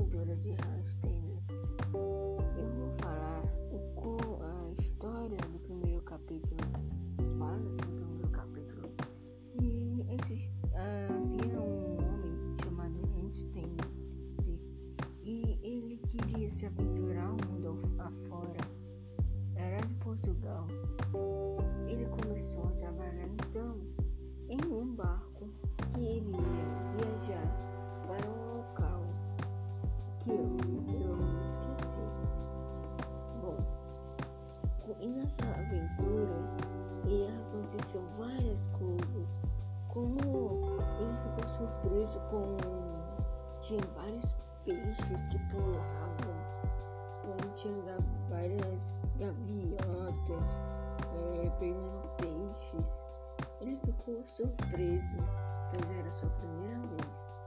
Aventura de Rammstein, né? eu vou falar o a história do primeiro capítulo. Fala sobre o primeiro capítulo. E existe, havia um homem chamado Rammstein né? e ele queria se aventurar o mundo afora. que eu, eu não esqueci. Bom, e nessa aventura e aconteceu várias coisas. Como ele ficou surpreso com. Tinha vários peixes que pulavam, como tinha várias gaviotas eh, é, pegando peixes. Ele ficou surpreso, pois era a sua primeira vez.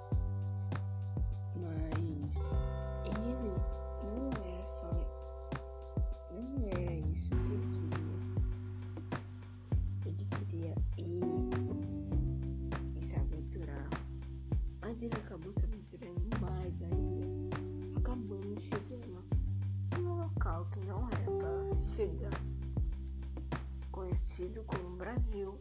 Ele acabou se aventurando mais ainda. Acabando chegando num local que não era para chegar. Conhecido como Brasil.